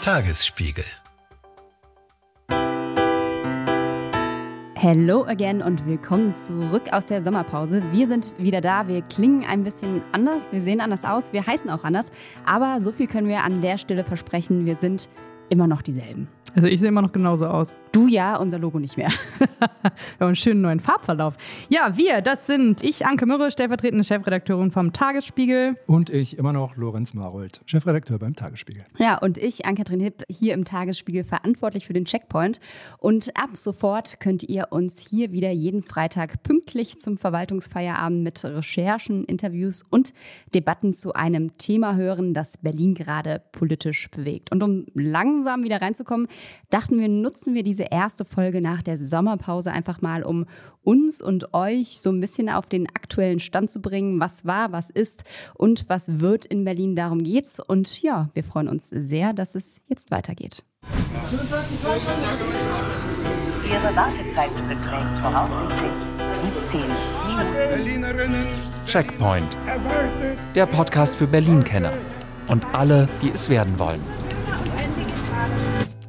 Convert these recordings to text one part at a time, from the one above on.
Tagesspiegel. Hello again und willkommen zurück aus der Sommerpause. Wir sind wieder da. Wir klingen ein bisschen anders, wir sehen anders aus, wir heißen auch anders. Aber so viel können wir an der Stelle versprechen. Wir sind immer noch dieselben. Also ich sehe immer noch genauso aus. Du ja, unser Logo nicht mehr. Wir haben einen schönen neuen Farbverlauf. Ja, wir, das sind ich, Anke Mürre, stellvertretende Chefredakteurin vom Tagesspiegel. Und ich immer noch Lorenz Marold, Chefredakteur beim Tagesspiegel. Ja, und ich, Ann-Kathrin Hipp, hier im Tagesspiegel verantwortlich für den Checkpoint. Und ab sofort könnt ihr uns hier wieder jeden Freitag pünktlich zum Verwaltungsfeierabend mit Recherchen, Interviews und Debatten zu einem Thema hören, das Berlin gerade politisch bewegt. Und um langsam wieder reinzukommen, dachten wir, nutzen wir diese erste Folge nach der Sommerpause einfach mal, um uns und euch so ein bisschen auf den aktuellen Stand zu bringen, was war, was ist und was wird in Berlin. Darum geht's. Und ja, wir freuen uns sehr, dass es jetzt weitergeht. Ihre Wartezeit beträgt voraussichtlich 17 Minuten. Checkpoint. Der Podcast für Berlin-Kenner und alle, die es werden wollen.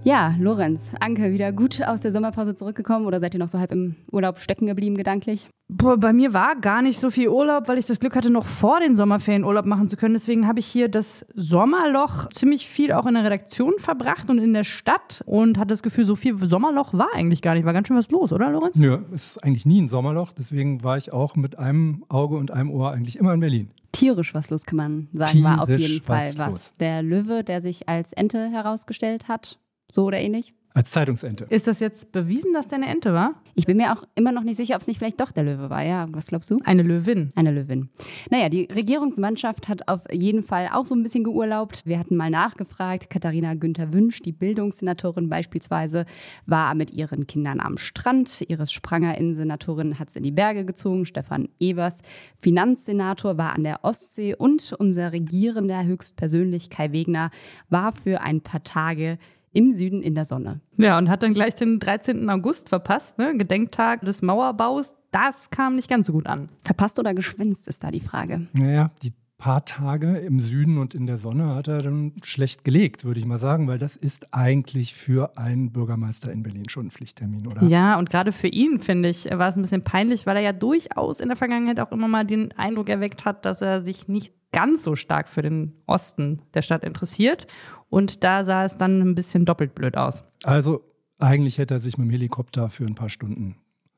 Ja, Lorenz, Anke, wieder gut aus der Sommerpause zurückgekommen oder seid ihr noch so halb im Urlaub stecken geblieben gedanklich? Boah, bei mir war gar nicht so viel Urlaub, weil ich das Glück hatte, noch vor den Sommerferien Urlaub machen zu können. Deswegen habe ich hier das Sommerloch ziemlich viel auch in der Redaktion verbracht und in der Stadt und hatte das Gefühl, so viel Sommerloch war eigentlich gar nicht. War ganz schön was los, oder, Lorenz? Nö, es ist eigentlich nie ein Sommerloch, deswegen war ich auch mit einem Auge und einem Ohr eigentlich immer in Berlin. Tierisch was los, kann man sagen, war auf Tierisch jeden Fall was was. los. Der Löwe, der sich als Ente herausgestellt hat, so oder ähnlich. Als Zeitungsente. Ist das jetzt bewiesen, dass der eine Ente war? Ich bin mir auch immer noch nicht sicher, ob es nicht vielleicht doch der Löwe war. Ja, was glaubst du? Eine Löwin. Eine Löwin. Naja, die Regierungsmannschaft hat auf jeden Fall auch so ein bisschen geurlaubt. Wir hatten mal nachgefragt. Katharina Günther Wünsch, die Bildungssenatorin beispielsweise, war mit ihren Kindern am Strand. Iris Spranger, Innensenatorin, hat es in die Berge gezogen. Stefan Evers, Finanzsenator, war an der Ostsee. Und unser regierender höchstpersönlich Kai Wegner war für ein paar Tage im Süden in der Sonne. Ja, und hat dann gleich den 13. August verpasst, ne? Gedenktag des Mauerbaus. Das kam nicht ganz so gut an. Verpasst oder geschwänzt ist da die Frage. Naja, die paar Tage im Süden und in der Sonne hat er dann schlecht gelegt, würde ich mal sagen, weil das ist eigentlich für einen Bürgermeister in Berlin schon ein Pflichttermin, oder? Ja, und gerade für ihn, finde ich, war es ein bisschen peinlich, weil er ja durchaus in der Vergangenheit auch immer mal den Eindruck erweckt hat, dass er sich nicht ganz so stark für den Osten der Stadt interessiert. Und da sah es dann ein bisschen doppelt blöd aus. Also eigentlich hätte er sich mit dem Helikopter für ein paar Stunden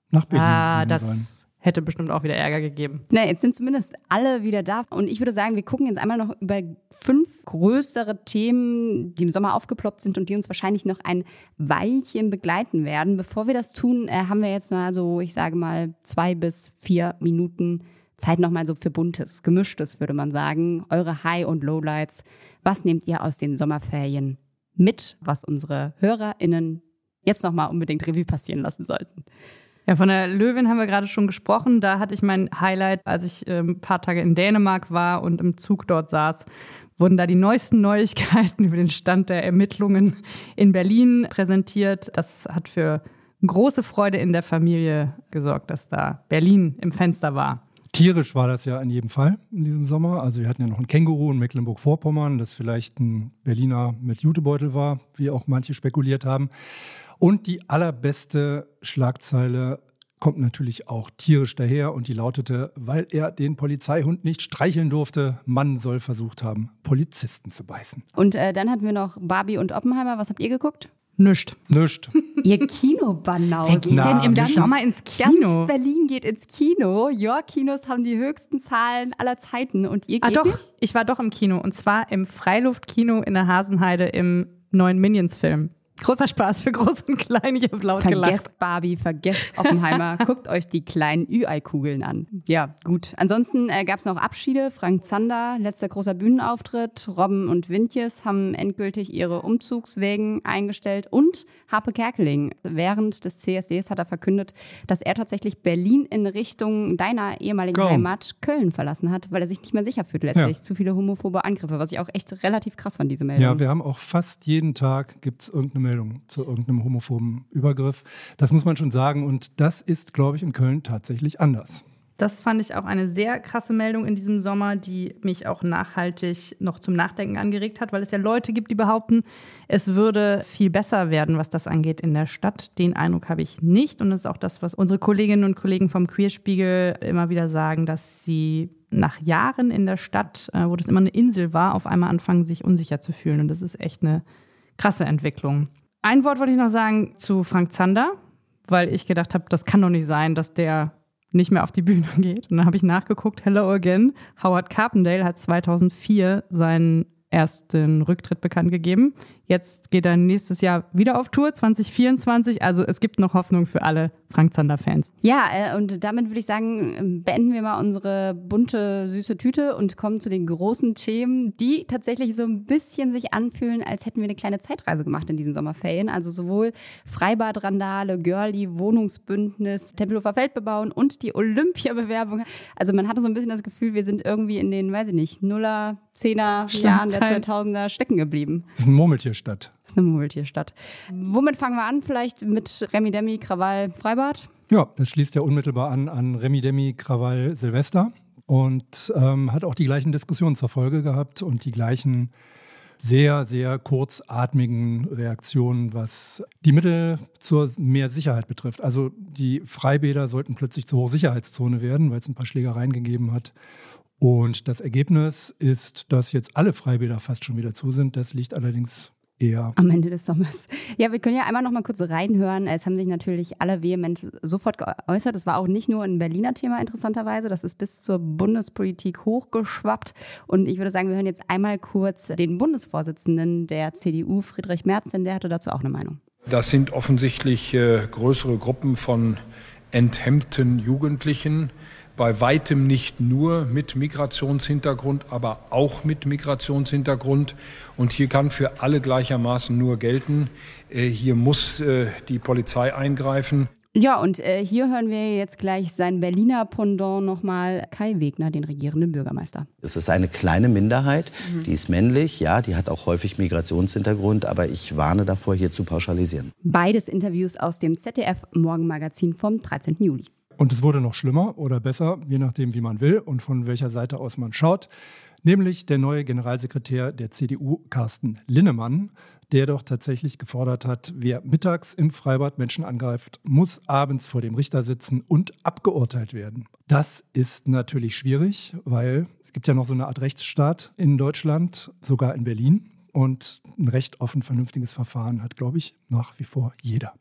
nach Berlin Ah, das sollen. hätte bestimmt auch wieder Ärger gegeben. Na, jetzt sind zumindest alle wieder da. Und ich würde sagen, wir gucken jetzt einmal noch über fünf größere Themen, die im Sommer aufgeploppt sind und die uns wahrscheinlich noch ein Weilchen begleiten werden. Bevor wir das tun, äh, haben wir jetzt mal so, ich sage mal, zwei bis vier Minuten Zeit nochmal so für Buntes, Gemischtes, würde man sagen. Eure High- und Lowlights. Was nehmt ihr aus den Sommerferien mit, was unsere HörerInnen jetzt nochmal unbedingt Revue passieren lassen sollten? Ja, von der Löwin haben wir gerade schon gesprochen. Da hatte ich mein Highlight, als ich ähm, ein paar Tage in Dänemark war und im Zug dort saß, wurden da die neuesten Neuigkeiten über den Stand der Ermittlungen in Berlin präsentiert. Das hat für große Freude in der Familie gesorgt, dass da Berlin im Fenster war. Tierisch war das ja in jedem Fall in diesem Sommer. Also wir hatten ja noch ein Känguru in Mecklenburg-Vorpommern, das vielleicht ein Berliner mit Jutebeutel war, wie auch manche spekuliert haben. Und die allerbeste Schlagzeile kommt natürlich auch tierisch daher und die lautete, weil er den Polizeihund nicht streicheln durfte, Mann soll versucht haben, Polizisten zu beißen. Und äh, dann hatten wir noch Barbie und Oppenheimer. Was habt ihr geguckt? Nischt. Nischt. Ihr Kinobanausen. Wer geht Na, denn im ganz- Sommer ins Kino? Ganz Berlin geht ins Kino. York-Kinos haben die höchsten Zahlen aller Zeiten. Und ihr Ah, geht doch. nicht? Ich war doch im Kino. Und zwar im Freiluftkino in der Hasenheide im neuen Minions-Film. Großer Spaß für Groß und Klein. Ich habe laut gelacht. Vergesst Barbie, vergesst Oppenheimer. Guckt euch die kleinen Ü-Ei-Kugeln an. Ja, gut. Ansonsten äh, gab es noch Abschiede. Frank Zander, letzter großer Bühnenauftritt. Robben und Wintjes haben endgültig ihre Umzugswegen eingestellt. Und Harpe Kerkeling. Während des CSDs hat er verkündet, dass er tatsächlich Berlin in Richtung deiner ehemaligen Kaum. Heimat Köln verlassen hat, weil er sich nicht mehr sicher fühlt letztlich. Ja. Zu viele homophobe Angriffe, was ich auch echt relativ krass fand, diese Meldung. Ja, wir haben auch fast jeden Tag gibt es irgendeine Meldung zu irgendeinem homophoben Übergriff. Das muss man schon sagen und das ist, glaube ich, in Köln tatsächlich anders. Das fand ich auch eine sehr krasse Meldung in diesem Sommer, die mich auch nachhaltig noch zum Nachdenken angeregt hat, weil es ja Leute gibt, die behaupten, es würde viel besser werden, was das angeht in der Stadt. Den Eindruck habe ich nicht. Und das ist auch das, was unsere Kolleginnen und Kollegen vom Queerspiegel immer wieder sagen, dass sie nach Jahren in der Stadt, äh, wo das immer eine Insel war, auf einmal anfangen, sich unsicher zu fühlen. Und das ist echt eine krasse Entwicklung. Ein Wort wollte ich noch sagen zu Frank Zander, weil ich gedacht habe, das kann doch nicht sein, dass der nicht mehr auf die Bühne geht. Und dann habe ich nachgeguckt, Hello Again. Howard Carpendale hat 2004 seinen ersten Rücktritt bekannt gegeben. Jetzt geht er nächstes Jahr wieder auf Tour, 2024. Also es gibt noch Hoffnung für alle Frank Zander-Fans. Ja, äh, und damit würde ich sagen, beenden wir mal unsere bunte, süße Tüte und kommen zu den großen Themen, die tatsächlich so ein bisschen sich anfühlen, als hätten wir eine kleine Zeitreise gemacht in diesen Sommerferien. Also sowohl Freibad-Randale, Girlie, Wohnungsbündnis, Tempelhofer Feld bebauen und die Olympiabewerbung. Also man hatte so ein bisschen das Gefühl, wir sind irgendwie in den, weiß ich nicht, Nuller, Zehner Jahren der 2000er stecken geblieben. Das ist ein Murmeltierstadt. Das ist eine Murmeltierstadt. Womit fangen wir an? Vielleicht mit Remi Demi, Krawall, Freibad? Ja, das schließt ja unmittelbar an an Remi Demi, Krawall, Silvester und ähm, hat auch die gleichen Diskussionen zur Folge gehabt und die gleichen sehr, sehr kurzatmigen Reaktionen, was die Mittel zur mehr Sicherheit betrifft. Also die Freibäder sollten plötzlich zur Hochsicherheitszone werden, weil es ein paar Schlägereien gegeben hat. Und das Ergebnis ist, dass jetzt alle Freibäder fast schon wieder zu sind. Das liegt allerdings eher am Ende des Sommers. Ja, wir können ja einmal noch mal kurz reinhören. Es haben sich natürlich alle vehement sofort geäußert. Das war auch nicht nur ein Berliner Thema interessanterweise. Das ist bis zur Bundespolitik hochgeschwappt. Und ich würde sagen, wir hören jetzt einmal kurz den Bundesvorsitzenden der CDU, Friedrich Merz, denn der hatte dazu auch eine Meinung. Das sind offensichtlich äh, größere Gruppen von enthemmten Jugendlichen, bei weitem nicht nur mit Migrationshintergrund, aber auch mit Migrationshintergrund. Und hier kann für alle gleichermaßen nur gelten, äh, hier muss äh, die Polizei eingreifen. Ja, und äh, hier hören wir jetzt gleich sein Berliner Pendant nochmal, Kai Wegner, den regierenden Bürgermeister. Es ist eine kleine Minderheit, mhm. die ist männlich, ja, die hat auch häufig Migrationshintergrund, aber ich warne davor, hier zu pauschalisieren. Beides Interviews aus dem ZDF Morgenmagazin vom 13. Juli. Und es wurde noch schlimmer oder besser, je nachdem, wie man will und von welcher Seite aus man schaut. Nämlich der neue Generalsekretär der CDU, Carsten Linnemann, der doch tatsächlich gefordert hat, wer mittags im Freibad Menschen angreift, muss abends vor dem Richter sitzen und abgeurteilt werden. Das ist natürlich schwierig, weil es gibt ja noch so eine Art Rechtsstaat in Deutschland, sogar in Berlin. Und ein recht offen vernünftiges Verfahren hat, glaube ich, nach wie vor jeder.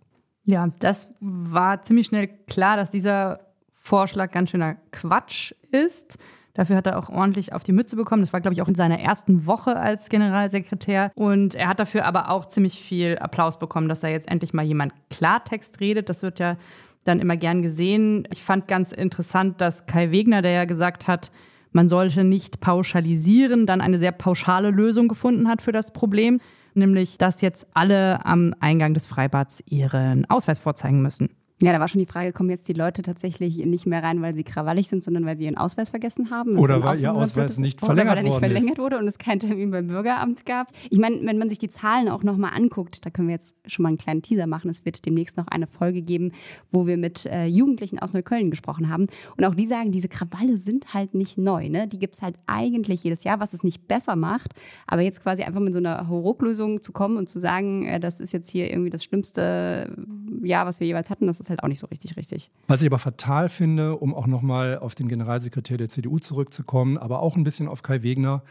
Ja, das war ziemlich schnell klar, dass dieser Vorschlag ganz schöner Quatsch ist. Dafür hat er auch ordentlich auf die Mütze bekommen. Das war, glaube ich, auch in seiner ersten Woche als Generalsekretär. Und er hat dafür aber auch ziemlich viel Applaus bekommen, dass da jetzt endlich mal jemand Klartext redet. Das wird ja dann immer gern gesehen. Ich fand ganz interessant, dass Kai Wegner, der ja gesagt hat, man sollte nicht pauschalisieren, dann eine sehr pauschale Lösung gefunden hat für das Problem nämlich dass jetzt alle am Eingang des Freibads ihren Ausweis vorzeigen müssen. Ja, da war schon die Frage, kommen jetzt die Leute tatsächlich nicht mehr rein, weil sie krawallig sind, sondern weil sie ihren Ausweis vergessen haben? Oder weil ihr Ausweis nicht verlängert oder weil er nicht verlängert wurde und es keinen Termin beim Bürgeramt gab. Ich meine, wenn man sich die Zahlen auch nochmal anguckt, da können wir jetzt schon mal einen kleinen Teaser machen. Es wird demnächst noch eine Folge geben, wo wir mit äh, Jugendlichen aus Neukölln gesprochen haben. Und auch die sagen, diese Krawalle sind halt nicht neu. Ne? Die gibt's halt eigentlich jedes Jahr, was es nicht besser macht. Aber jetzt quasi einfach mit so einer Hauruck-Lösung zu kommen und zu sagen, äh, das ist jetzt hier irgendwie das schlimmste Jahr, was wir jeweils hatten, das ist halt auch nicht so richtig richtig. Was ich aber fatal finde, um auch nochmal auf den Generalsekretär der CDU zurückzukommen, aber auch ein bisschen auf Kai Wegner,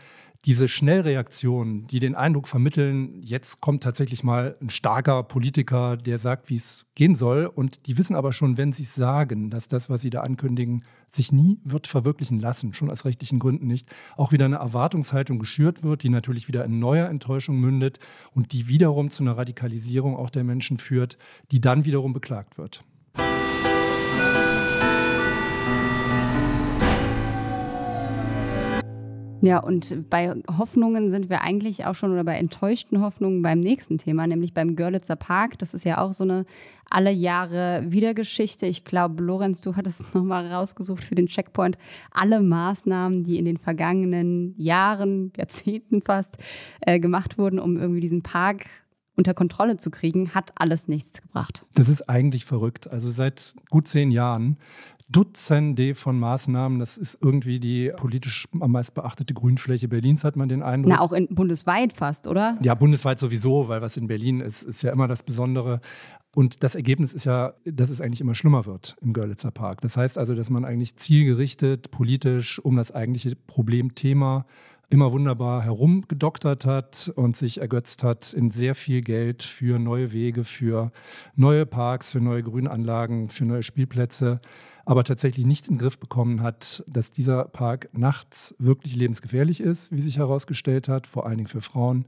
diese Schnellreaktionen, die den Eindruck vermitteln, jetzt kommt tatsächlich mal ein starker Politiker, der sagt, wie es gehen soll. Und die wissen aber schon, wenn sie es sagen, dass das, was sie da ankündigen, sich nie wird verwirklichen lassen, schon aus rechtlichen Gründen nicht, auch wieder eine Erwartungshaltung geschürt wird, die natürlich wieder in neuer Enttäuschung mündet und die wiederum zu einer Radikalisierung auch der Menschen führt, die dann wiederum beklagt wird. Ja, und bei Hoffnungen sind wir eigentlich auch schon oder bei enttäuschten Hoffnungen beim nächsten Thema, nämlich beim Görlitzer Park. Das ist ja auch so eine alle Jahre Wiedergeschichte. Ich glaube, Lorenz, du hattest nochmal rausgesucht für den Checkpoint alle Maßnahmen, die in den vergangenen Jahren, Jahrzehnten fast, äh, gemacht wurden, um irgendwie diesen Park unter Kontrolle zu kriegen, hat alles nichts gebracht. Das ist eigentlich verrückt. Also seit gut zehn Jahren Dutzende von Maßnahmen. Das ist irgendwie die politisch am meisten beachtete Grünfläche Berlins, hat man den Eindruck. Na, auch in, bundesweit fast, oder? Ja, bundesweit sowieso, weil was in Berlin ist, ist ja immer das Besondere. Und das Ergebnis ist ja, dass es eigentlich immer schlimmer wird im Görlitzer Park. Das heißt also, dass man eigentlich zielgerichtet, politisch um das eigentliche Problemthema immer wunderbar herumgedoktert hat und sich ergötzt hat in sehr viel Geld für neue Wege, für neue Parks, für neue Grünanlagen, für neue Spielplätze, aber tatsächlich nicht in den Griff bekommen hat, dass dieser Park nachts wirklich lebensgefährlich ist, wie sich herausgestellt hat, vor allen Dingen für Frauen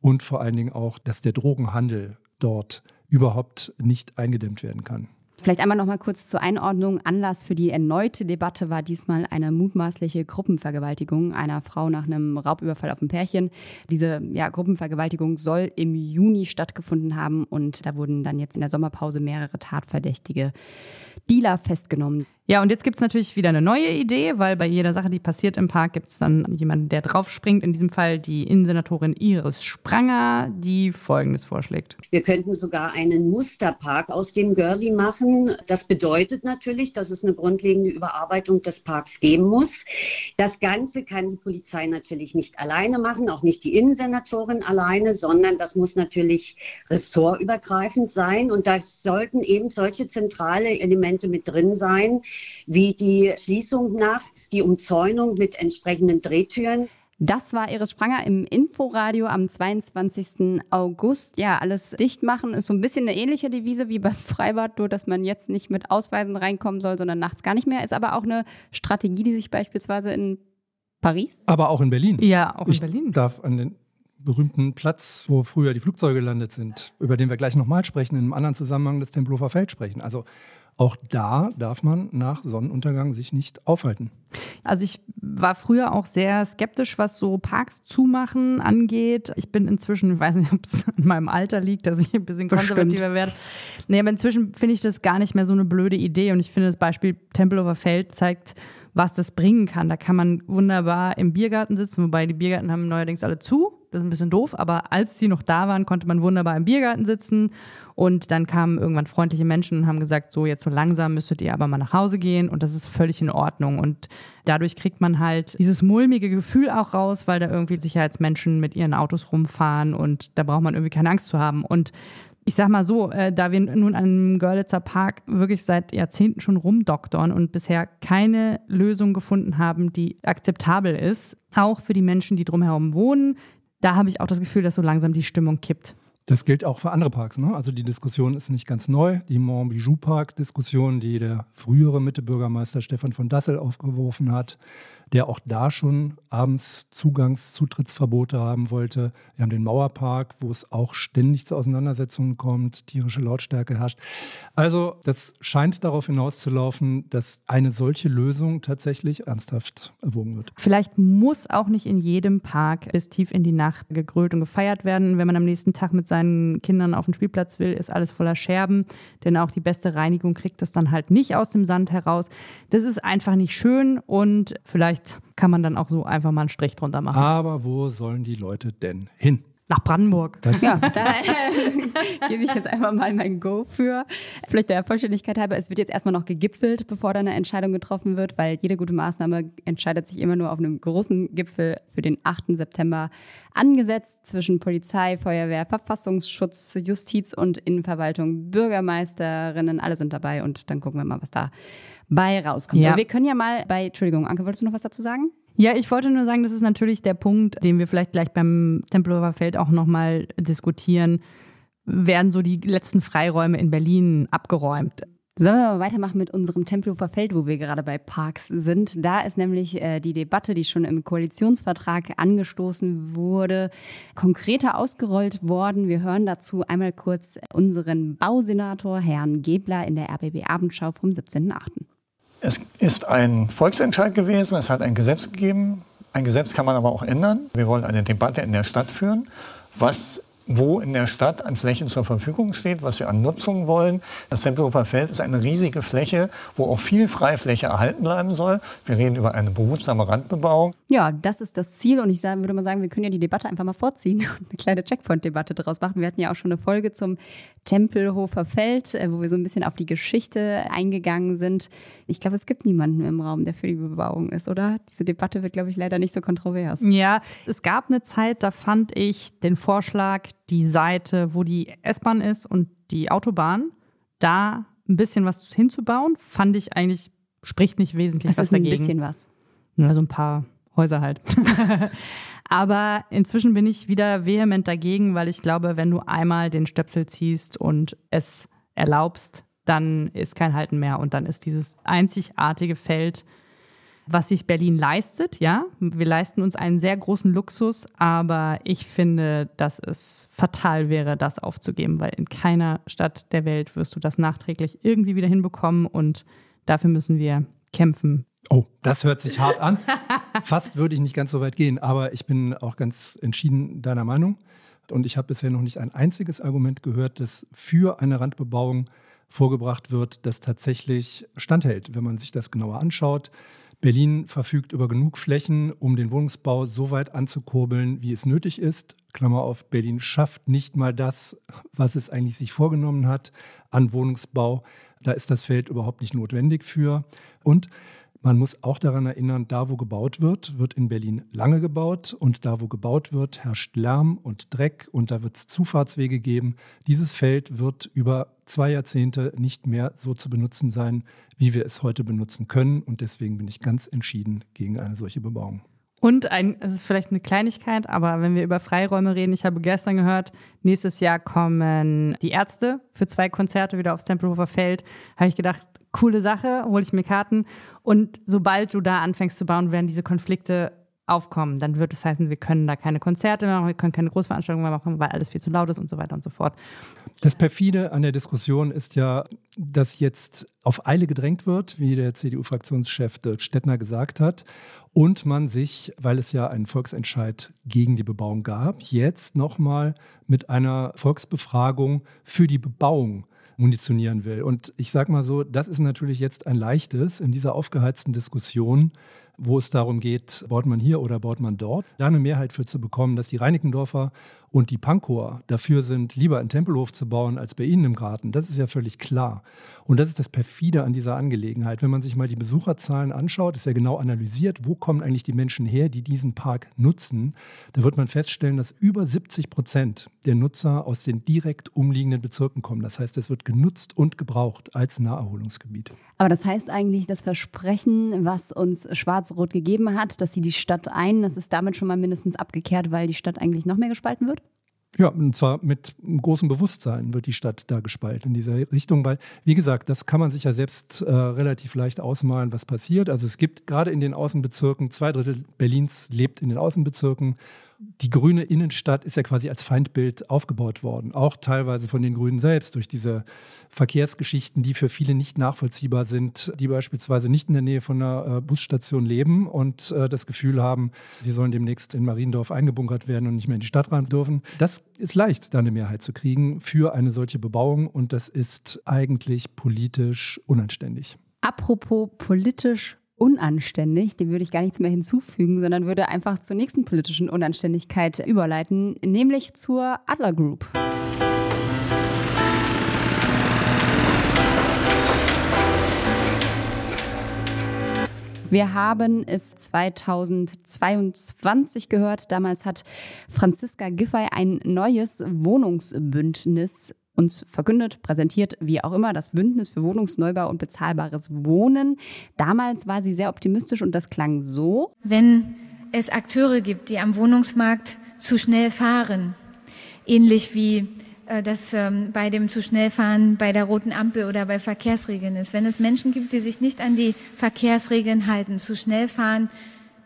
und vor allen Dingen auch, dass der Drogenhandel dort überhaupt nicht eingedämmt werden kann. Vielleicht einmal noch mal kurz zur Einordnung. Anlass für die erneute Debatte war diesmal eine mutmaßliche Gruppenvergewaltigung einer Frau nach einem Raubüberfall auf ein Pärchen. Diese ja, Gruppenvergewaltigung soll im Juni stattgefunden haben und da wurden dann jetzt in der Sommerpause mehrere tatverdächtige Dealer festgenommen. Ja, und jetzt gibt es natürlich wieder eine neue Idee, weil bei jeder Sache, die passiert im Park, gibt es dann jemanden, der draufspringt. In diesem Fall die Innensenatorin Iris Spranger, die Folgendes vorschlägt. Wir könnten sogar einen Musterpark aus dem Görli machen. Das bedeutet natürlich, dass es eine grundlegende Überarbeitung des Parks geben muss. Das Ganze kann die Polizei natürlich nicht alleine machen, auch nicht die Innensenatorin alleine, sondern das muss natürlich ressortübergreifend sein. Und da sollten eben solche zentrale Elemente mit drin sein, wie die Schließung nachts, die Umzäunung mit entsprechenden Drehtüren. Das war Iris Spranger im Inforadio am 22. August. Ja, alles dicht machen ist so ein bisschen eine ähnliche Devise wie beim Freibad, nur dass man jetzt nicht mit Ausweisen reinkommen soll, sondern nachts gar nicht mehr. Ist aber auch eine Strategie, die sich beispielsweise in Paris. Aber auch in Berlin. Ja, auch in ich Berlin. darf an den berühmten Platz, wo früher die Flugzeuge gelandet sind, über den wir gleich nochmal sprechen, in einem anderen Zusammenhang das Tempelhofer Feld sprechen. Also auch da darf man nach Sonnenuntergang sich nicht aufhalten. Also ich war früher auch sehr skeptisch, was so Parks zumachen angeht. Ich bin inzwischen, ich weiß nicht, ob es in meinem Alter liegt, dass ich ein bisschen konservativer werde. Nee, aber inzwischen finde ich das gar nicht mehr so eine blöde Idee. Und ich finde, das Beispiel Tempelhofer Feld zeigt, was das bringen kann. Da kann man wunderbar im Biergarten sitzen, wobei die Biergärten haben neuerdings alle zu. Das ist ein bisschen doof, aber als sie noch da waren, konnte man wunderbar im Biergarten sitzen und dann kamen irgendwann freundliche Menschen und haben gesagt, so jetzt so langsam müsstet ihr aber mal nach Hause gehen und das ist völlig in Ordnung. Und dadurch kriegt man halt dieses mulmige Gefühl auch raus, weil da irgendwie Sicherheitsmenschen mit ihren Autos rumfahren und da braucht man irgendwie keine Angst zu haben. Und ich sag mal so, äh, da wir nun am Görlitzer Park wirklich seit Jahrzehnten schon rumdoktern und bisher keine Lösung gefunden haben, die akzeptabel ist, auch für die Menschen, die drumherum wohnen, da habe ich auch das Gefühl, dass so langsam die Stimmung kippt. Das gilt auch für andere Parks. Ne? Also die Diskussion ist nicht ganz neu. Die Montbijou Park-Diskussion, die der frühere Mitte-Bürgermeister Stefan von Dassel aufgeworfen hat, der auch da schon abends Zugangs-, Zutrittsverbote haben wollte. Wir haben den Mauerpark, wo es auch ständig zu Auseinandersetzungen kommt, tierische Lautstärke herrscht. Also das scheint darauf hinauszulaufen, dass eine solche Lösung tatsächlich ernsthaft erwogen wird. Vielleicht muss auch nicht in jedem Park bis tief in die Nacht gegrölt und gefeiert werden. Wenn man am nächsten Tag mit seinen Kindern auf den Spielplatz will, ist alles voller Scherben, denn auch die beste Reinigung kriegt das dann halt nicht aus dem Sand heraus. Das ist einfach nicht schön und vielleicht vielleicht kann man dann auch so einfach mal einen Strich drunter machen. Aber wo sollen die Leute denn hin? Nach Brandenburg. Das ja, da gebe ich jetzt einfach mal mein Go für. Vielleicht der Vollständigkeit halber, es wird jetzt erstmal noch gegipfelt, bevor da eine Entscheidung getroffen wird, weil jede gute Maßnahme entscheidet sich immer nur auf einem großen Gipfel für den 8. September angesetzt zwischen Polizei, Feuerwehr, Verfassungsschutz, Justiz und Innenverwaltung, Bürgermeisterinnen, alle sind dabei und dann gucken wir mal, was da bei rauskommt. Ja. wir können ja mal bei, Entschuldigung, Anke, wolltest du noch was dazu sagen? Ja, ich wollte nur sagen, das ist natürlich der Punkt, den wir vielleicht gleich beim Tempelhofer Feld auch nochmal diskutieren. Werden so die letzten Freiräume in Berlin abgeräumt? Sollen wir mal weitermachen mit unserem Tempelhofer Feld, wo wir gerade bei Parks sind? Da ist nämlich äh, die Debatte, die schon im Koalitionsvertrag angestoßen wurde, konkreter ausgerollt worden. Wir hören dazu einmal kurz unseren Bausenator, Herrn Gebler, in der RBB Abendschau vom 17.8. Es ist ein Volksentscheid gewesen, es hat ein Gesetz gegeben. Ein Gesetz kann man aber auch ändern. Wir wollen eine Debatte in der Stadt führen, was wo in der Stadt an Flächen zur Verfügung steht, was wir an Nutzung wollen. Das Tempelhofer Feld ist eine riesige Fläche, wo auch viel Freifläche erhalten bleiben soll. Wir reden über eine behutsame Randbebauung. Ja, das ist das Ziel und ich würde mal sagen, wir können ja die Debatte einfach mal vorziehen und eine kleine Checkpoint-Debatte daraus machen. Wir hatten ja auch schon eine Folge zum Tempelhofer Feld, äh, wo wir so ein bisschen auf die Geschichte eingegangen sind. Ich glaube, es gibt niemanden im Raum, der für die Bebauung ist, oder? Diese Debatte wird, glaube ich, leider nicht so kontrovers. Ja, es gab eine Zeit, da fand ich den Vorschlag, die Seite, wo die S-Bahn ist und die Autobahn, da ein bisschen was hinzubauen, fand ich eigentlich, spricht nicht wesentlich das was ist ein dagegen. bisschen was. Ja, so ein paar Häuser halt. Aber inzwischen bin ich wieder vehement dagegen, weil ich glaube, wenn du einmal den Stöpsel ziehst und es erlaubst, dann ist kein Halten mehr. Und dann ist dieses einzigartige Feld, was sich Berlin leistet, ja. Wir leisten uns einen sehr großen Luxus, aber ich finde, dass es fatal wäre, das aufzugeben, weil in keiner Stadt der Welt wirst du das nachträglich irgendwie wieder hinbekommen und dafür müssen wir kämpfen. Oh, das hört sich hart an. Fast würde ich nicht ganz so weit gehen, aber ich bin auch ganz entschieden deiner Meinung. Und ich habe bisher noch nicht ein einziges Argument gehört, das für eine Randbebauung vorgebracht wird, das tatsächlich standhält, wenn man sich das genauer anschaut. Berlin verfügt über genug Flächen, um den Wohnungsbau so weit anzukurbeln, wie es nötig ist. Klammer auf, Berlin schafft nicht mal das, was es eigentlich sich vorgenommen hat an Wohnungsbau. Da ist das Feld überhaupt nicht notwendig für. Und man muss auch daran erinnern, da wo gebaut wird, wird in Berlin lange gebaut und da wo gebaut wird, herrscht Lärm und Dreck und da wird es Zufahrtswege geben. Dieses Feld wird über zwei Jahrzehnte nicht mehr so zu benutzen sein, wie wir es heute benutzen können und deswegen bin ich ganz entschieden gegen eine solche Bebauung. Und ein, es ist vielleicht eine Kleinigkeit, aber wenn wir über Freiräume reden, ich habe gestern gehört, nächstes Jahr kommen die Ärzte für zwei Konzerte wieder aufs Tempelhofer Feld. Habe ich gedacht, coole Sache, hole ich mir Karten. Und sobald du da anfängst zu bauen, werden diese Konflikte aufkommen. Dann wird es heißen, wir können da keine Konzerte mehr machen, wir können keine Großveranstaltungen mehr machen, weil alles viel zu laut ist und so weiter und so fort. Das perfide an der Diskussion ist ja, dass jetzt auf Eile gedrängt wird, wie der CDU-Fraktionschef Dirk Stettner gesagt hat, und man sich, weil es ja einen Volksentscheid gegen die Bebauung gab, jetzt nochmal mit einer Volksbefragung für die Bebauung munitionieren will. Und ich sage mal so, das ist natürlich jetzt ein leichtes in dieser aufgeheizten Diskussion, wo es darum geht, baut man hier oder baut man dort, da eine Mehrheit für zu bekommen, dass die Reinickendorfer und die Pankower dafür sind, lieber in Tempelhof zu bauen als bei Ihnen im Garten. Das ist ja völlig klar. Und das ist das Perfide an dieser Angelegenheit. Wenn man sich mal die Besucherzahlen anschaut, ist ja genau analysiert, wo kommen eigentlich die Menschen her, die diesen Park nutzen. Da wird man feststellen, dass über 70 Prozent der Nutzer aus den direkt umliegenden Bezirken kommen. Das heißt, es wird genutzt und gebraucht als Naherholungsgebiet. Aber das heißt eigentlich, das Versprechen, was uns Schwarz-Rot gegeben hat, dass sie die Stadt ein, das ist damit schon mal mindestens abgekehrt, weil die Stadt eigentlich noch mehr gespalten wird? Ja, und zwar mit großem Bewusstsein wird die Stadt da gespalten in dieser Richtung, weil, wie gesagt, das kann man sich ja selbst äh, relativ leicht ausmalen, was passiert. Also es gibt gerade in den Außenbezirken, zwei Drittel Berlins lebt in den Außenbezirken die grüne Innenstadt ist ja quasi als Feindbild aufgebaut worden, auch teilweise von den Grünen selbst durch diese Verkehrsgeschichten, die für viele nicht nachvollziehbar sind, die beispielsweise nicht in der Nähe von einer äh, Busstation leben und äh, das Gefühl haben, sie sollen demnächst in Mariendorf eingebunkert werden und nicht mehr in die Stadt rein dürfen. Das ist leicht, da eine Mehrheit zu kriegen für eine solche Bebauung und das ist eigentlich politisch unanständig. Apropos politisch unanständig, dem würde ich gar nichts mehr hinzufügen, sondern würde einfach zur nächsten politischen Unanständigkeit überleiten, nämlich zur Adler Group. Wir haben es 2022 gehört. Damals hat Franziska Giffey ein neues Wohnungsbündnis uns verkündet, präsentiert, wie auch immer, das Bündnis für Wohnungsneubau und bezahlbares Wohnen. Damals war sie sehr optimistisch und das klang so. Wenn es Akteure gibt, die am Wohnungsmarkt zu schnell fahren, ähnlich wie äh, das ähm, bei dem zu schnell fahren bei der roten Ampel oder bei Verkehrsregeln ist. Wenn es Menschen gibt, die sich nicht an die Verkehrsregeln halten, zu schnell fahren,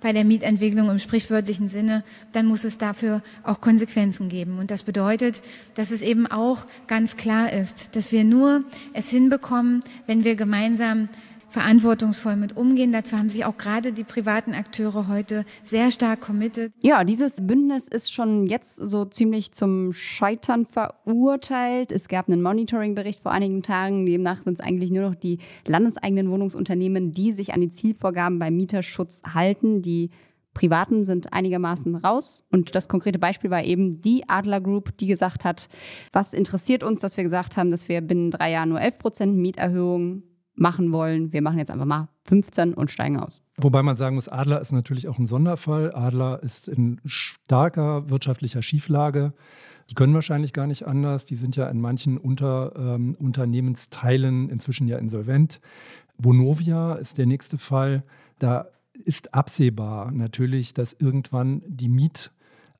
bei der Mietentwicklung im sprichwörtlichen Sinne, dann muss es dafür auch Konsequenzen geben. Und das bedeutet, dass es eben auch ganz klar ist, dass wir nur es hinbekommen, wenn wir gemeinsam verantwortungsvoll mit umgehen. Dazu haben sich auch gerade die privaten Akteure heute sehr stark committed. Ja, dieses Bündnis ist schon jetzt so ziemlich zum Scheitern verurteilt. Es gab einen Monitoring-Bericht vor einigen Tagen. Demnach sind es eigentlich nur noch die landeseigenen Wohnungsunternehmen, die sich an die Zielvorgaben beim Mieterschutz halten. Die Privaten sind einigermaßen raus. Und das konkrete Beispiel war eben die Adler Group, die gesagt hat, was interessiert uns, dass wir gesagt haben, dass wir binnen drei Jahren nur 11 Prozent Mieterhöhung machen wollen. Wir machen jetzt einfach mal 15 und steigen aus. Wobei man sagen muss, Adler ist natürlich auch ein Sonderfall. Adler ist in starker wirtschaftlicher Schieflage. Die können wahrscheinlich gar nicht anders. Die sind ja in manchen Unter, ähm, Unternehmensteilen inzwischen ja insolvent. Vonovia ist der nächste Fall. Da ist absehbar natürlich, dass irgendwann die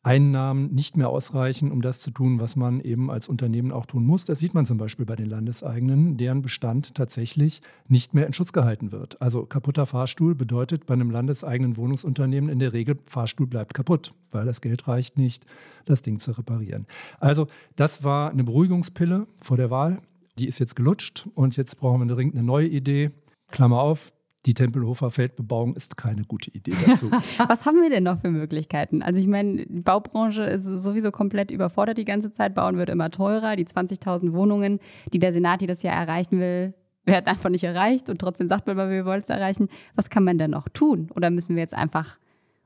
Mieteinnahmen nicht mehr ausreichen, um das zu tun, was man eben als Unternehmen auch tun muss. Das sieht man zum Beispiel bei den Landeseigenen, deren Bestand tatsächlich nicht mehr in Schutz gehalten wird. Also kaputter Fahrstuhl bedeutet bei einem landeseigenen Wohnungsunternehmen in der Regel, Fahrstuhl bleibt kaputt, weil das Geld reicht nicht, das Ding zu reparieren. Also das war eine Beruhigungspille vor der Wahl. Die ist jetzt gelutscht und jetzt brauchen wir dringend eine neue Idee. Klammer auf, die Tempelhofer Feldbebauung ist keine gute Idee dazu. Was haben wir denn noch für Möglichkeiten? Also ich meine, die Baubranche ist sowieso komplett überfordert die ganze Zeit. Bauen wird immer teurer. Die 20.000 Wohnungen, die der Senat jedes Jahr erreichen will, werden einfach nicht erreicht. Und trotzdem sagt man, wir wollen es erreichen. Was kann man denn noch tun? Oder müssen wir jetzt einfach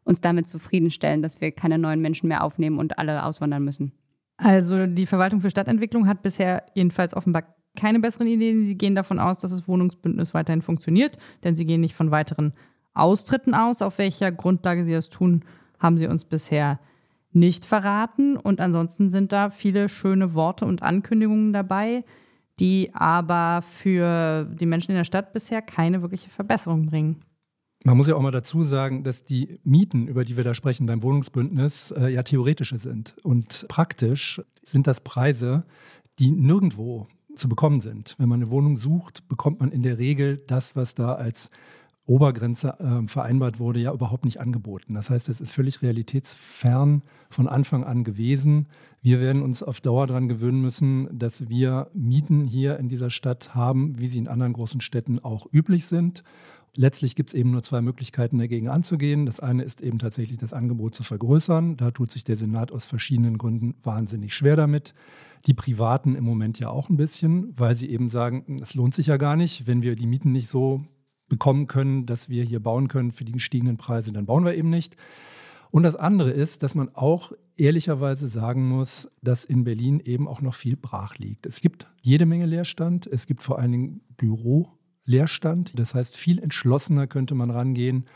uns damit zufriedenstellen, dass wir keine neuen Menschen mehr aufnehmen und alle auswandern müssen? Also die Verwaltung für Stadtentwicklung hat bisher jedenfalls offenbar keine besseren Ideen. Sie gehen davon aus, dass das Wohnungsbündnis weiterhin funktioniert, denn sie gehen nicht von weiteren Austritten aus. Auf welcher Grundlage sie das tun, haben sie uns bisher nicht verraten. Und ansonsten sind da viele schöne Worte und Ankündigungen dabei, die aber für die Menschen in der Stadt bisher keine wirkliche Verbesserung bringen. Man muss ja auch mal dazu sagen, dass die Mieten, über die wir da sprechen beim Wohnungsbündnis, äh, ja theoretische sind. Und praktisch sind das Preise, die nirgendwo zu bekommen sind. Wenn man eine Wohnung sucht, bekommt man in der Regel das, was da als Obergrenze äh, vereinbart wurde, ja überhaupt nicht angeboten. Das heißt, es ist völlig realitätsfern von Anfang an gewesen. Wir werden uns auf Dauer daran gewöhnen müssen, dass wir Mieten hier in dieser Stadt haben, wie sie in anderen großen Städten auch üblich sind. Letztlich gibt es eben nur zwei Möglichkeiten, dagegen anzugehen. Das eine ist eben tatsächlich das Angebot zu vergrößern. Da tut sich der Senat aus verschiedenen Gründen wahnsinnig schwer damit. Die Privaten im Moment ja auch ein bisschen, weil sie eben sagen, es lohnt sich ja gar nicht, wenn wir die Mieten nicht so bekommen können, dass wir hier bauen können für die gestiegenen Preise, dann bauen wir eben nicht. Und das andere ist, dass man auch ehrlicherweise sagen muss, dass in Berlin eben auch noch viel brach liegt. Es gibt jede Menge Leerstand, es gibt vor allen Dingen Büroleerstand. Das heißt, viel entschlossener könnte man rangehen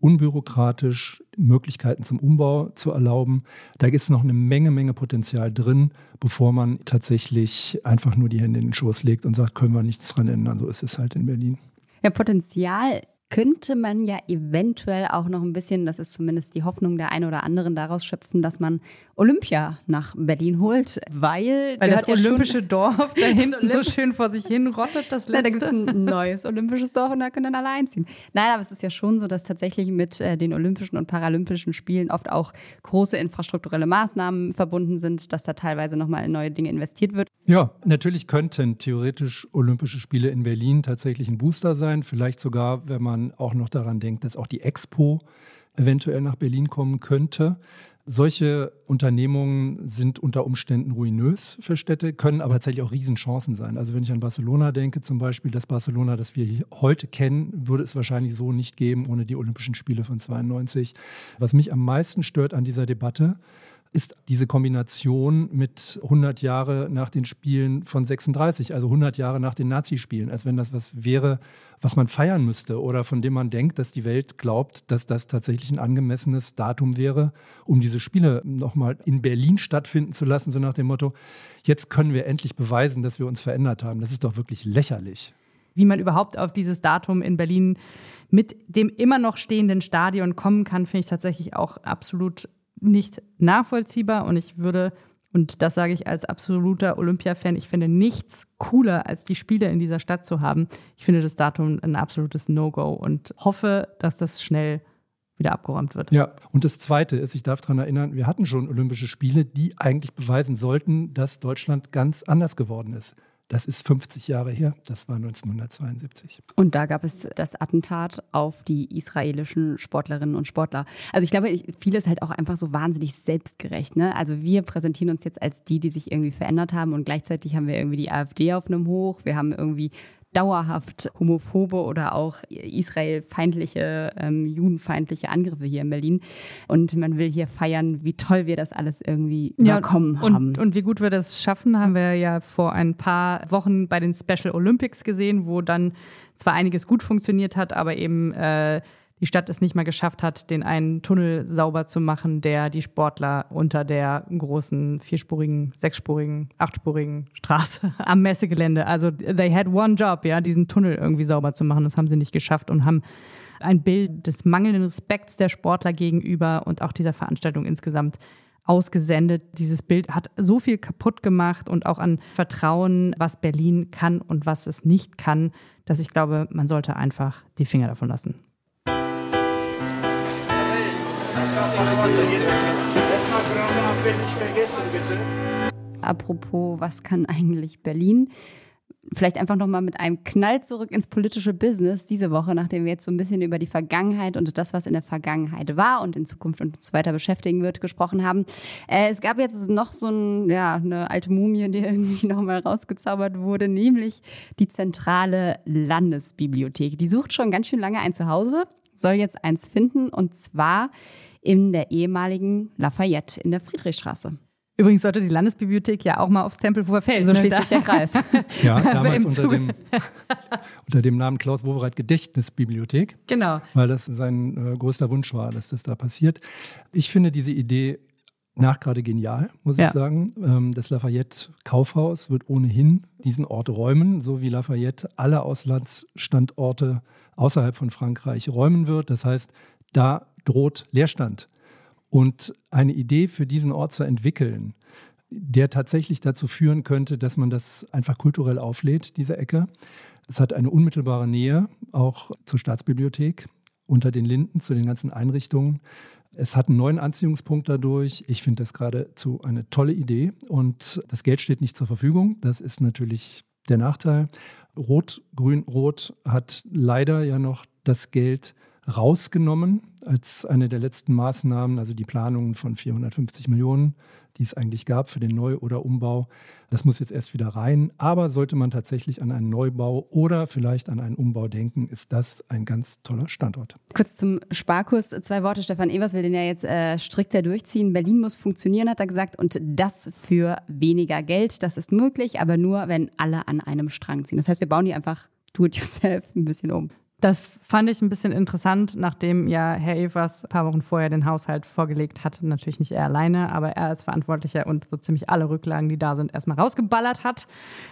unbürokratisch Möglichkeiten zum Umbau zu erlauben. Da ist noch eine Menge, Menge Potenzial drin, bevor man tatsächlich einfach nur die Hände in den Schoß legt und sagt, können wir nichts dran ändern. So ist es halt in Berlin. Ja, Potenzial könnte man ja eventuell auch noch ein bisschen, das ist zumindest die Hoffnung der einen oder anderen, daraus schöpfen, dass man Olympia nach Berlin holt, weil, weil das olympische schon, Dorf da hinten so schön vor sich hin rottet, das letzte. Ja, da gibt es ein neues olympisches Dorf und da können dann alle einziehen. Nein, aber es ist ja schon so, dass tatsächlich mit äh, den Olympischen und Paralympischen Spielen oft auch große infrastrukturelle Maßnahmen verbunden sind, dass da teilweise nochmal in neue Dinge investiert wird. Ja, natürlich könnten theoretisch Olympische Spiele in Berlin tatsächlich ein Booster sein, vielleicht sogar, wenn man man auch noch daran denkt, dass auch die Expo eventuell nach Berlin kommen könnte. Solche Unternehmungen sind unter Umständen ruinös für Städte, können aber tatsächlich auch Riesenchancen sein. Also wenn ich an Barcelona denke, zum Beispiel, das Barcelona, das wir heute kennen, würde es wahrscheinlich so nicht geben ohne die Olympischen Spiele von 92. Was mich am meisten stört an dieser Debatte, ist diese Kombination mit 100 Jahre nach den Spielen von 36, also 100 Jahre nach den Nazispielen, als wenn das was wäre, was man feiern müsste oder von dem man denkt, dass die Welt glaubt, dass das tatsächlich ein angemessenes Datum wäre, um diese Spiele nochmal in Berlin stattfinden zu lassen, so nach dem Motto, jetzt können wir endlich beweisen, dass wir uns verändert haben. Das ist doch wirklich lächerlich. Wie man überhaupt auf dieses Datum in Berlin mit dem immer noch stehenden Stadion kommen kann, finde ich tatsächlich auch absolut nicht nachvollziehbar und ich würde, und das sage ich als absoluter Olympia-Fan, ich finde nichts cooler, als die Spiele in dieser Stadt zu haben. Ich finde das Datum ein absolutes No-Go und hoffe, dass das schnell wieder abgeräumt wird. Ja, und das Zweite ist, ich darf daran erinnern, wir hatten schon Olympische Spiele, die eigentlich beweisen sollten, dass Deutschland ganz anders geworden ist. Das ist 50 Jahre her, das war 1972. Und da gab es das Attentat auf die israelischen Sportlerinnen und Sportler. Also ich glaube, vieles halt auch einfach so wahnsinnig selbstgerecht. Ne? Also wir präsentieren uns jetzt als die, die sich irgendwie verändert haben und gleichzeitig haben wir irgendwie die AfD auf einem Hoch. Wir haben irgendwie dauerhaft homophobe oder auch israelfeindliche, ähm, judenfeindliche Angriffe hier in Berlin. Und man will hier feiern, wie toll wir das alles irgendwie ja, überkommen und, haben. Und wie gut wir das schaffen, haben wir ja vor ein paar Wochen bei den Special Olympics gesehen, wo dann zwar einiges gut funktioniert hat, aber eben äh, die Stadt es nicht mal geschafft hat, den einen Tunnel sauber zu machen, der die Sportler unter der großen vierspurigen, sechsspurigen, achtspurigen Straße am Messegelände, also they had one job, ja, diesen Tunnel irgendwie sauber zu machen. Das haben sie nicht geschafft und haben ein Bild des mangelnden Respekts der Sportler gegenüber und auch dieser Veranstaltung insgesamt ausgesendet. Dieses Bild hat so viel kaputt gemacht und auch an Vertrauen, was Berlin kann und was es nicht kann, dass ich glaube, man sollte einfach die Finger davon lassen. Apropos, was kann eigentlich Berlin? Vielleicht einfach nochmal mit einem Knall zurück ins politische Business diese Woche, nachdem wir jetzt so ein bisschen über die Vergangenheit und das, was in der Vergangenheit war und in Zukunft uns weiter beschäftigen wird, gesprochen haben. Äh, es gab jetzt noch so ein, ja, eine alte Mumie, die irgendwie nochmal rausgezaubert wurde, nämlich die zentrale Landesbibliothek. Die sucht schon ganz schön lange ein Zuhause, soll jetzt eins finden und zwar in der ehemaligen Lafayette in der Friedrichstraße. Übrigens sollte die Landesbibliothek ja auch mal aufs Tempelhofer Feld. So ne? schließt sich der Kreis. ja, damals unter dem, unter dem Namen Klaus Wowereit Gedächtnisbibliothek. Genau. Weil das sein äh, größter Wunsch war, dass das da passiert. Ich finde diese Idee nach gerade genial, muss ja. ich sagen. Ähm, das Lafayette Kaufhaus wird ohnehin diesen Ort räumen, so wie Lafayette alle Auslandsstandorte außerhalb von Frankreich räumen wird. Das heißt, da droht Leerstand. Und eine Idee für diesen Ort zu entwickeln, der tatsächlich dazu führen könnte, dass man das einfach kulturell auflädt, diese Ecke. Es hat eine unmittelbare Nähe auch zur Staatsbibliothek unter den Linden, zu den ganzen Einrichtungen. Es hat einen neuen Anziehungspunkt dadurch. Ich finde das geradezu eine tolle Idee und das Geld steht nicht zur Verfügung. Das ist natürlich der Nachteil. Rot, Grün, Rot hat leider ja noch das Geld rausgenommen als eine der letzten Maßnahmen, also die Planungen von 450 Millionen, die es eigentlich gab für den Neu- oder Umbau. Das muss jetzt erst wieder rein. Aber sollte man tatsächlich an einen Neubau oder vielleicht an einen Umbau denken, ist das ein ganz toller Standort. Kurz zum Sparkurs zwei Worte. Stefan Evers will den ja jetzt äh, strikter durchziehen. Berlin muss funktionieren, hat er gesagt. Und das für weniger Geld. Das ist möglich, aber nur, wenn alle an einem Strang ziehen. Das heißt, wir bauen die einfach do-it-yourself ein bisschen um. Das fand ich ein bisschen interessant, nachdem ja Herr Evers ein paar Wochen vorher den Haushalt vorgelegt hat. Natürlich nicht er alleine, aber er als Verantwortlicher und so ziemlich alle Rücklagen, die da sind, erstmal rausgeballert hat.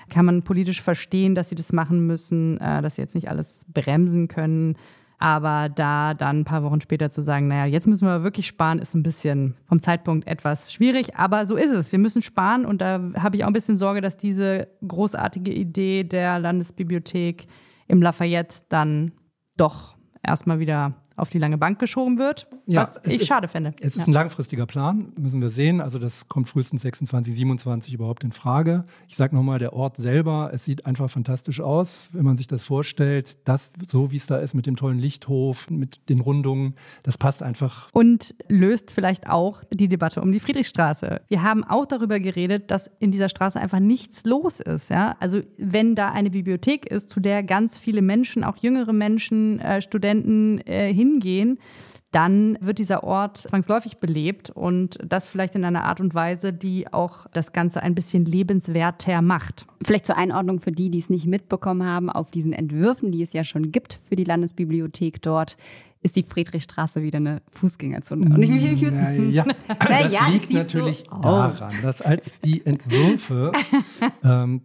Kann man politisch verstehen, dass sie das machen müssen, äh, dass sie jetzt nicht alles bremsen können. Aber da dann ein paar Wochen später zu sagen, naja, jetzt müssen wir wirklich sparen, ist ein bisschen vom Zeitpunkt etwas schwierig. Aber so ist es. Wir müssen sparen und da habe ich auch ein bisschen Sorge, dass diese großartige Idee der Landesbibliothek im Lafayette dann doch erstmal wieder auf die lange Bank geschoben wird, ja, was ich ist, schade finde. Es ist ja. ein langfristiger Plan, müssen wir sehen. Also das kommt frühestens 26, 27 überhaupt in Frage. Ich sage nochmal, der Ort selber, es sieht einfach fantastisch aus, wenn man sich das vorstellt. Das, so wie es da ist mit dem tollen Lichthof, mit den Rundungen, das passt einfach. Und löst vielleicht auch die Debatte um die Friedrichstraße. Wir haben auch darüber geredet, dass in dieser Straße einfach nichts los ist. Ja? Also wenn da eine Bibliothek ist, zu der ganz viele Menschen, auch jüngere Menschen, äh, Studenten äh, hin hingehen, dann wird dieser Ort zwangsläufig belebt und das vielleicht in einer Art und Weise, die auch das Ganze ein bisschen lebenswerter macht. Vielleicht zur Einordnung für die, die es nicht mitbekommen haben, auf diesen Entwürfen, die es ja schon gibt für die Landesbibliothek dort, ist die Friedrichstraße wieder eine Fußgängerzone. Und ich, ich, ich, naja, das ja, liegt natürlich so daran, dass als die Entwürfe ähm,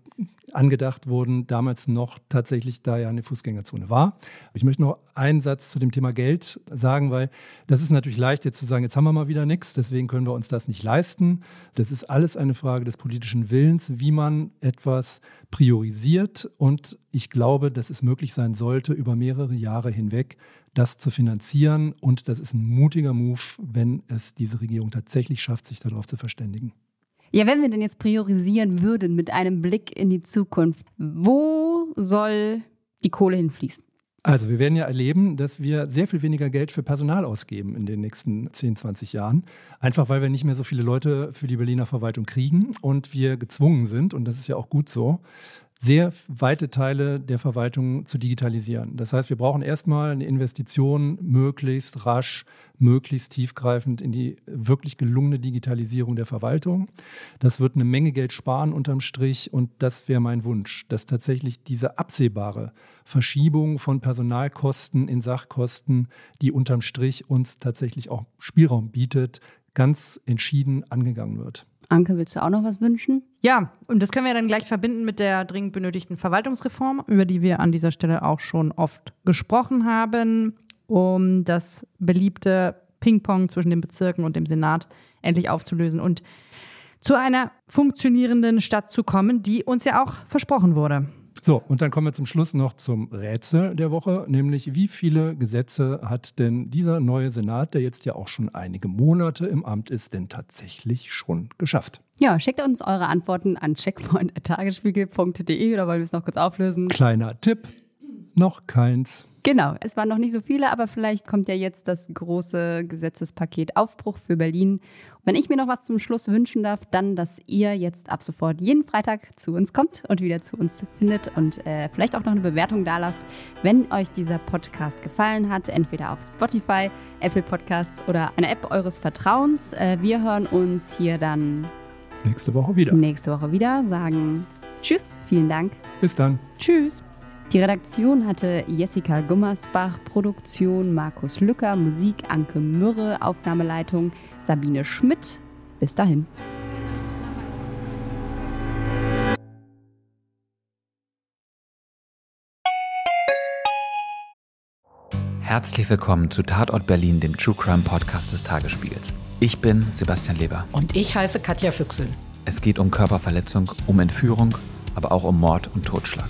angedacht wurden, damals noch tatsächlich da ja eine Fußgängerzone war. Ich möchte noch einen Satz zu dem Thema Geld sagen, weil das ist natürlich leicht jetzt zu sagen, jetzt haben wir mal wieder nichts, deswegen können wir uns das nicht leisten. Das ist alles eine Frage des politischen Willens, wie man etwas priorisiert und ich glaube, dass es möglich sein sollte, über mehrere Jahre hinweg das zu finanzieren und das ist ein mutiger Move, wenn es diese Regierung tatsächlich schafft, sich darauf zu verständigen. Ja, wenn wir denn jetzt priorisieren würden mit einem Blick in die Zukunft, wo soll die Kohle hinfließen? Also wir werden ja erleben, dass wir sehr viel weniger Geld für Personal ausgeben in den nächsten 10, 20 Jahren. Einfach weil wir nicht mehr so viele Leute für die Berliner Verwaltung kriegen und wir gezwungen sind, und das ist ja auch gut so, sehr weite Teile der Verwaltung zu digitalisieren. Das heißt, wir brauchen erstmal eine Investition möglichst rasch, möglichst tiefgreifend in die wirklich gelungene Digitalisierung der Verwaltung. Das wird eine Menge Geld sparen unterm Strich und das wäre mein Wunsch, dass tatsächlich diese absehbare Verschiebung von Personalkosten in Sachkosten, die unterm Strich uns tatsächlich auch Spielraum bietet, ganz entschieden angegangen wird. Anke, willst du auch noch was wünschen? Ja, und das können wir dann gleich verbinden mit der dringend benötigten Verwaltungsreform, über die wir an dieser Stelle auch schon oft gesprochen haben, um das beliebte Ping-Pong zwischen den Bezirken und dem Senat endlich aufzulösen und zu einer funktionierenden Stadt zu kommen, die uns ja auch versprochen wurde. So, und dann kommen wir zum Schluss noch zum Rätsel der Woche, nämlich wie viele Gesetze hat denn dieser neue Senat, der jetzt ja auch schon einige Monate im Amt ist, denn tatsächlich schon geschafft? Ja, schickt uns eure Antworten an checkpoint.tagesspiegel.de oder wollen wir es noch kurz auflösen? Kleiner Tipp, noch keins. Genau, es waren noch nicht so viele, aber vielleicht kommt ja jetzt das große Gesetzespaket Aufbruch für Berlin. Und wenn ich mir noch was zum Schluss wünschen darf, dann, dass ihr jetzt ab sofort jeden Freitag zu uns kommt und wieder zu uns findet und äh, vielleicht auch noch eine Bewertung da lasst, wenn euch dieser Podcast gefallen hat, entweder auf Spotify, Apple Podcasts oder eine App eures Vertrauens. Äh, wir hören uns hier dann nächste Woche wieder. Nächste Woche wieder, sagen Tschüss, vielen Dank. Bis dann. Tschüss. Die Redaktion hatte Jessica Gummersbach, Produktion Markus Lücker, Musik Anke Mürre, Aufnahmeleitung Sabine Schmidt. Bis dahin. Herzlich willkommen zu Tatort Berlin, dem True Crime Podcast des Tagesspiegels. Ich bin Sebastian Leber. Und ich heiße Katja Füchsel. Es geht um Körperverletzung, um Entführung, aber auch um Mord und Totschlag.